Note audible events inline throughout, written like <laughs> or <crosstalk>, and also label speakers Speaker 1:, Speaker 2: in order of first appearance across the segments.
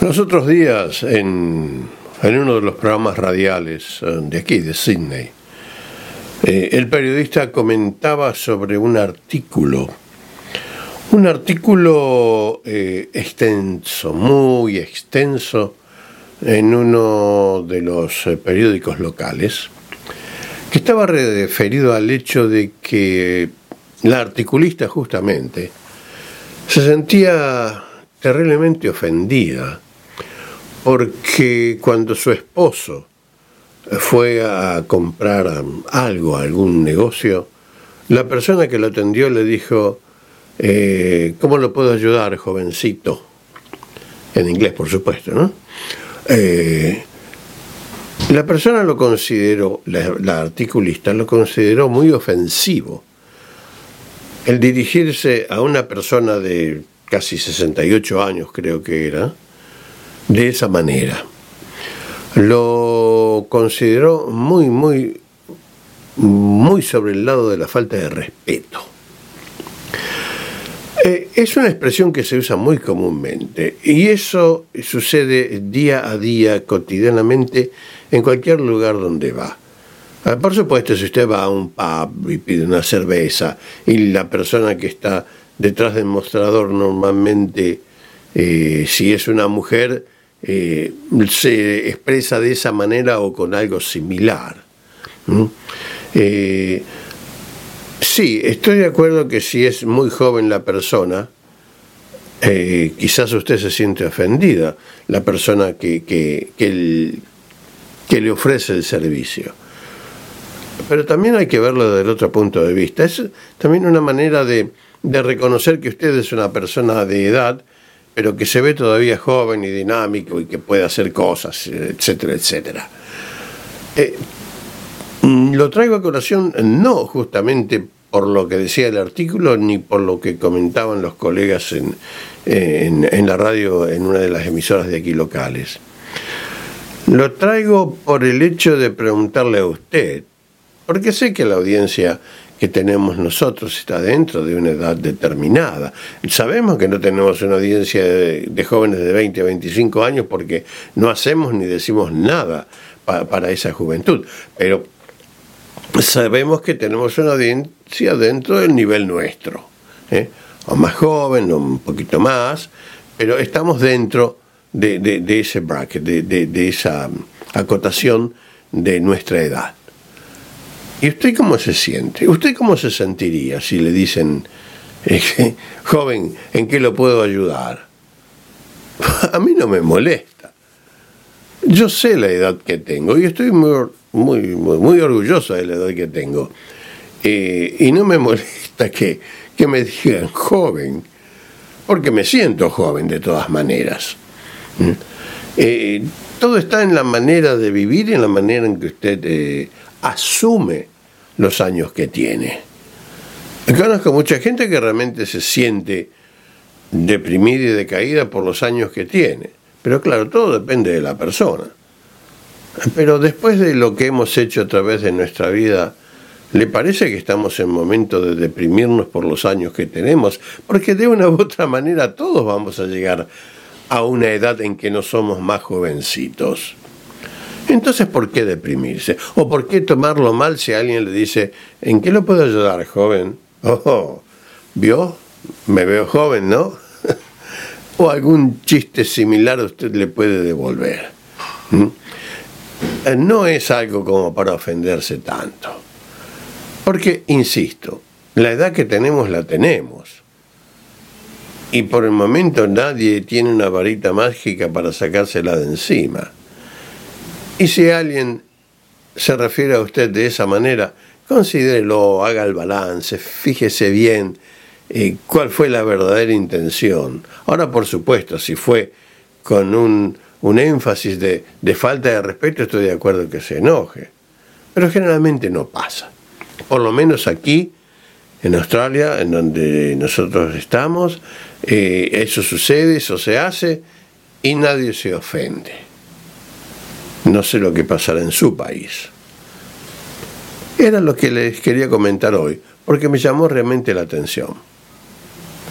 Speaker 1: Los otros días, en, uno de los programas radiales eh, de aquí, de Sydney, eh, el periodista comentaba sobre un artículo, un artículo eh, extenso, muy extenso, en uno de los periódicos locales, que estaba referido al hecho de que la articulista justamente se sentía terriblemente ofendida porque cuando su esposo fue a comprar algo, algún negocio, la persona que lo atendió le dijo, eh, ¿cómo lo puedo ayudar, jovencito? En inglés, por supuesto, ¿no? Eh, la persona lo consideró, la, articulista lo consideró muy ofensivo. El dirigirse a una persona de casi 68 años, creo que era, de esa manera. Lo consideró muy, muy, muy sobre el lado de la falta de respeto. Eh, es una expresión que se usa muy comúnmente y eso sucede día a día, cotidianamente, en cualquier lugar donde va. Ah, por supuesto, si usted va a un pub y pide una cerveza y la persona que está detrás del mostrador normalmente, eh, si es una mujer, eh, se expresa de esa manera o con algo similar. Eh, sí, estoy de acuerdo que si es muy joven la persona, eh, quizás usted se siente ofendida, la persona que, que, que, le ofrece el servicio. Pero también hay que verlo desde el otro punto de vista. Es también una manera de, de reconocer que usted es una persona de edad pero que se ve todavía joven y dinámico y que puede hacer cosas, etcétera, etcétera. Eh, mm, lo traigo a colación no justamente por lo que decía el artículo ni por lo que comentaban los colegas en, en, la radio en una de las emisoras de aquí locales. Lo traigo por el hecho de preguntarle a usted, porque sé que la audiencia que tenemos nosotros está dentro de una edad determinada. Sabemos que no tenemos una audiencia de, jóvenes de 20 a 25 años porque no hacemos ni decimos nada para esa juventud, pero sabemos que tenemos una audiencia dentro del nivel nuestro, ¿eh? o más joven, o un poquito más, pero estamos dentro de, ese bracket, de esa acotación de nuestra edad. ¿Y usted cómo se siente? ¿Usted cómo se sentiría si le dicen, eh, joven, ¿en qué lo puedo ayudar? <laughs> A mí no me molesta. Yo sé la edad que tengo y estoy muy, muy, muy, orgulloso de la edad que tengo. Eh, y no me <laughs> molesta que, que me digan joven, porque me siento joven de todas maneras. ¿Mm? Eh, todo está en la manera de vivir y en la manera en que usted asume los años que tiene. Conozco mucha gente que realmente se siente deprimida y decaída por los años que tiene. Pero claro, todo depende de la persona. Pero después de lo que hemos hecho a través de nuestra vida, ¿le parece que estamos en momento de deprimirnos por los años que tenemos? Porque de una u otra manera todos vamos a llegar a una edad en que no somos más jovencitos. Entonces, ¿por qué deprimirse? ¿O por qué tomarlo mal si alguien le dice, ¿en qué lo puedo ayudar, joven? Oh, ¿vio? Me veo joven, ¿no? <laughs> o algún chiste similar usted le puede devolver. ¿Mm? Eh, no es algo como para ofenderse tanto. Porque, insisto, la edad que tenemos la tenemos. Y por el momento nadie tiene una varita mágica para sacársela de encima. Y si alguien se refiere a usted de esa manera, considérelo, haga el balance, fíjese bien eh, cuál fue la verdadera intención. Ahora, por supuesto, si fue con un, énfasis de, de, falta de respeto, estoy de acuerdo que se enoje. Pero generalmente no pasa. Por lo menos aquí, en Australia, en donde nosotros estamos, eh, eso sucede, eso se hace y nadie se ofende. No sé lo que pasará en su país. Era lo que les quería comentar hoy, porque me llamó realmente la atención.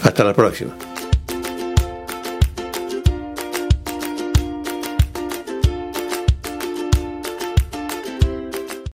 Speaker 1: Hasta la próxima.